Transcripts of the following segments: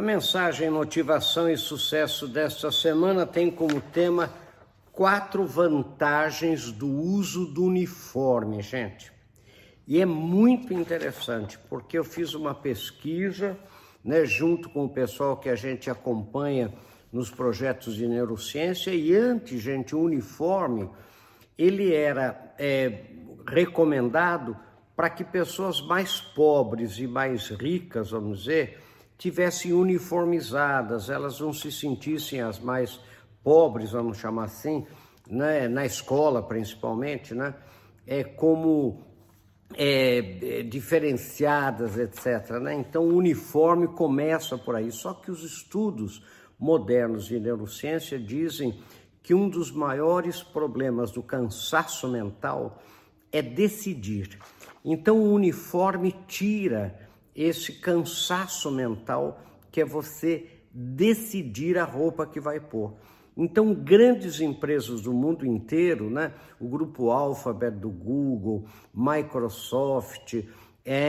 A mensagem Motivação e Sucesso desta semana tem como tema quatro vantagens do uso do uniforme, gente. E é muito interessante, porque eu fiz uma pesquisa, né, junto com o pessoal que a gente acompanha nos projetos de neurociência, e antes, gente, o uniforme, ele era é, recomendado para que pessoas mais pobres e mais ricas, vamos dizer, tivessem uniformizadas, elas não se sentissem as mais pobres, vamos chamar assim, né, na escola principalmente, né, é, como é, é, diferenciadas, etc. Né? Então, o uniforme começa por aí. Só que os estudos modernos de neurociência dizem que um dos maiores problemas do cansaço mental é decidir. Então, o uniforme tira esse cansaço mental que é você decidir a roupa que vai pôr. Então, grandes empresas do mundo inteiro, né? o grupo Alphabet do Google, Microsoft,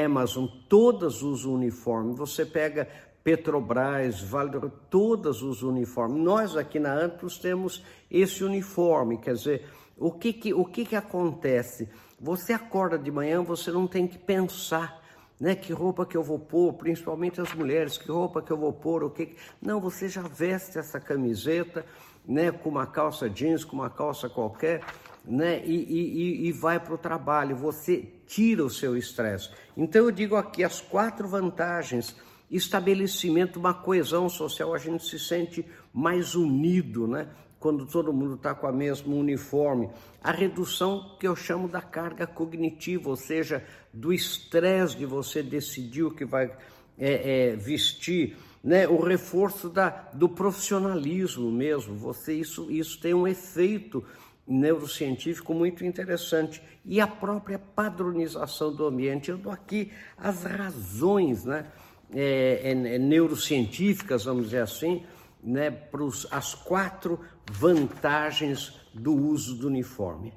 Amazon, todas usam uniforme. Você pega Petrobras, Vale todas usam uniforme. Nós aqui na Amplos temos esse uniforme, quer dizer, o que que, o que que acontece? Você acorda de manhã, você não tem que pensar né? Que roupa que eu vou pôr, principalmente as mulheres, que roupa que eu vou pôr, o que. Não, você já veste essa camiseta, né? Com uma calça jeans, com uma calça qualquer, né? E, e, e vai para o trabalho. Você tira o seu estresse. Então eu digo aqui as quatro vantagens estabelecimento, uma coesão social, a gente se sente mais unido, né? Quando todo mundo está com a mesma uniforme. A redução que eu chamo da carga cognitiva, ou seja, do estresse de você decidir o que vai é, é, vestir, né? o reforço da, do profissionalismo mesmo. Você isso, isso tem um efeito neurocientífico muito interessante e a própria padronização do ambiente. Eu dou aqui as razões, né? É, é, é neurocientíficas, vamos dizer assim, né, as quatro vantagens do uso do uniforme.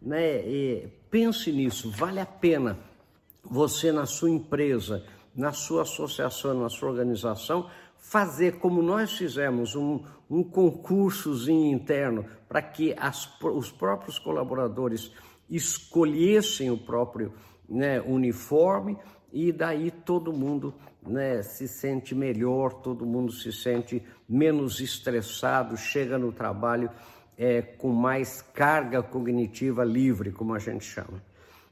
Né? E pense nisso, vale a pena você na sua empresa, na sua associação, na sua organização, fazer como nós fizemos um, um concursozinho interno para que as, os próprios colaboradores escolhessem o próprio né, uniforme e daí todo mundo né, se sente melhor, todo mundo se sente menos estressado, chega no trabalho é, com mais carga cognitiva livre, como a gente chama.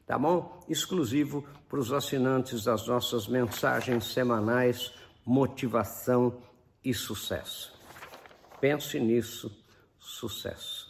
Tá bom? Exclusivo para os assinantes das nossas mensagens semanais, motivação e sucesso. Pense nisso, sucesso.